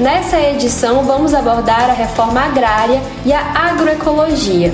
Nessa edição, vamos abordar a reforma agrária e a agroecologia.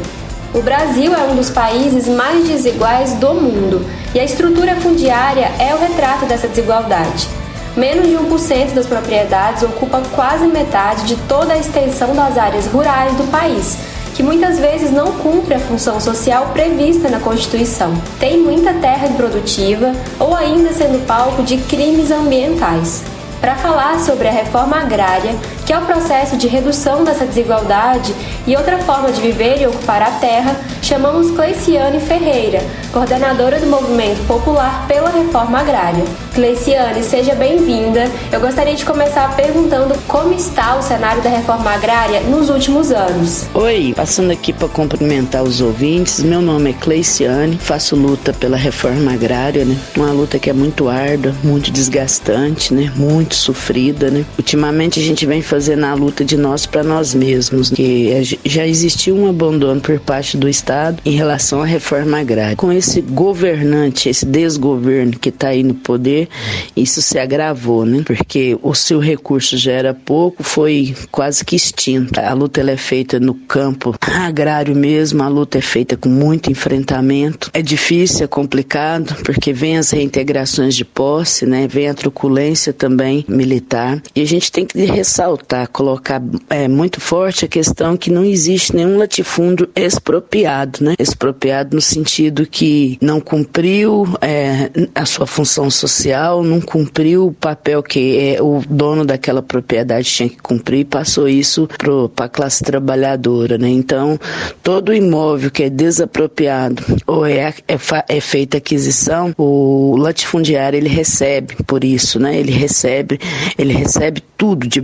O Brasil é um dos países mais desiguais do mundo e a estrutura fundiária é o retrato dessa desigualdade. Menos de 1% das propriedades ocupa quase metade de toda a extensão das áreas rurais do país, que muitas vezes não cumpre a função social prevista na Constituição. Tem muita terra improdutiva ou ainda sendo palco de crimes ambientais para falar sobre a reforma agrária, que é o processo de redução dessa desigualdade e outra forma de viver e ocupar a terra, chamamos Cleiciane Ferreira, coordenadora do Movimento Popular pela Reforma Agrária. Cleiciane, seja bem-vinda. Eu gostaria de começar perguntando como está o cenário da reforma agrária nos últimos anos. Oi, passando aqui para cumprimentar os ouvintes. Meu nome é Cleiciane, faço luta pela reforma agrária, né? Uma luta que é muito árdua, muito desgastante, né? Muito sofrida, né? Ultimamente a gente vem fazendo a luta de nós para nós mesmos, que é, já existiu um abandono por parte do Estado em relação à reforma agrária. Com esse governante, esse desgoverno que está aí no poder, isso se agravou, né? Porque o seu recurso já era pouco, foi quase que extinto. A luta é feita no campo agrário mesmo, a luta é feita com muito enfrentamento. É difícil, é complicado, porque vem as reintegrações de posse, né? Vem a truculência também militar. E a gente tem que ressaltar, colocar é, muito forte a questão que não existe nenhum latifúndio expropriado, né? Expropriado no sentido que não cumpriu é, a sua função social, não cumpriu o papel que é, o dono daquela propriedade tinha que cumprir e passou isso para a classe trabalhadora, né? Então, todo imóvel que é desapropriado ou é, é, é feita aquisição, o latifundiário ele recebe por isso, né? Ele recebe, ele recebe tudo de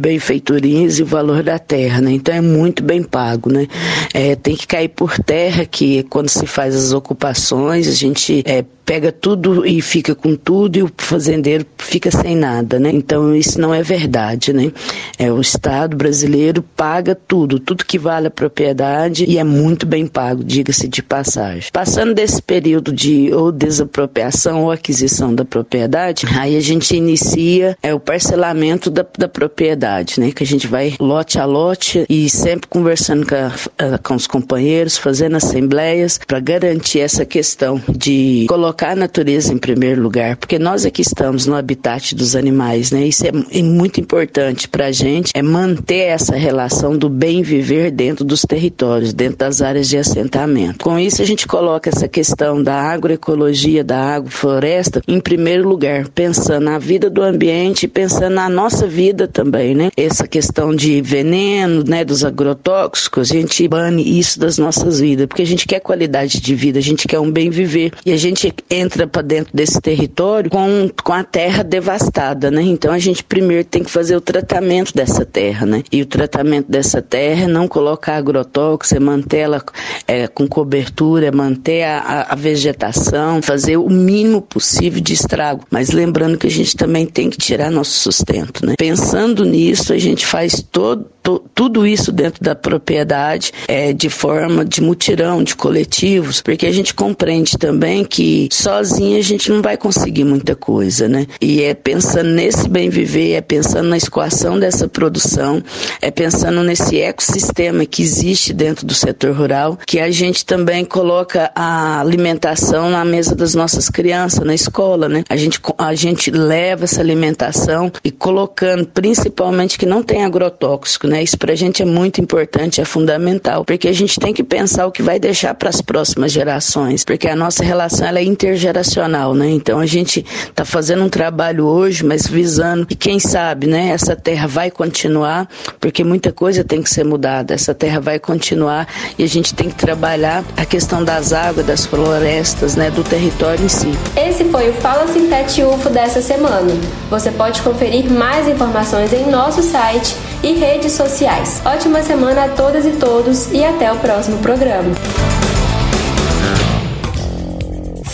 benfeitorias e o valor da terra, né? Então é muito bem pago, né? É, tem que cair por terra que quando se faz as ocupações a gente é, pega tudo e fica com tudo e o fazendeiro fica sem nada, né? Então isso não é verdade, né? É o Estado brasileiro paga tudo, tudo que vale a propriedade e é muito bem pago, diga-se de passagem. Passando desse período de ou desapropriação ou aquisição da propriedade, aí a gente inicia é o parcelamento da, da propriedade, né? Que a gente vai lote a lote e sempre conversando com, a, com os companheiros, fazendo assembleias para garantir essa questão de colocar colocar a natureza em primeiro lugar, porque nós aqui estamos no habitat dos animais, né? Isso é muito importante para a gente, é manter essa relação do bem viver dentro dos territórios, dentro das áreas de assentamento. Com isso, a gente coloca essa questão da agroecologia, da agrofloresta em primeiro lugar, pensando na vida do ambiente pensando na nossa vida também, né? Essa questão de veneno, né, dos agrotóxicos, a gente bane isso das nossas vidas, porque a gente quer qualidade de vida, a gente quer um bem viver e a gente entra para dentro desse território com, com a terra devastada, né? Então a gente primeiro tem que fazer o tratamento dessa terra, né? E o tratamento dessa terra é não colocar agrotóxico, é manter ela é, com cobertura, é manter a, a, vegetação, fazer o mínimo possível de estrago. Mas lembrando que a gente também tem que tirar nosso sustento, né? Pensando nisso, a gente faz todo tudo isso dentro da propriedade é, de forma de mutirão, de coletivos, porque a gente compreende também que sozinha a gente não vai conseguir muita coisa, né? E é pensando nesse bem viver, é pensando na escoação dessa produção, é pensando nesse ecossistema que existe dentro do setor rural, que a gente também coloca a alimentação na mesa das nossas crianças, na escola, né? A gente, a gente leva essa alimentação e colocando, principalmente que não tem agrotóxico, né? Isso para a gente é muito importante, é fundamental, porque a gente tem que pensar o que vai deixar para as próximas gerações, porque a nossa relação ela é intergeracional, né? Então a gente está fazendo um trabalho hoje, mas visando que quem sabe, né? Essa terra vai continuar, porque muita coisa tem que ser mudada. Essa terra vai continuar e a gente tem que trabalhar a questão das águas, das florestas, né? Do território em si. Esse foi o Fala Sintete UFO dessa semana. Você pode conferir mais informações em nosso site e redes sociais. Ótima semana a todas e todos e até o próximo programa.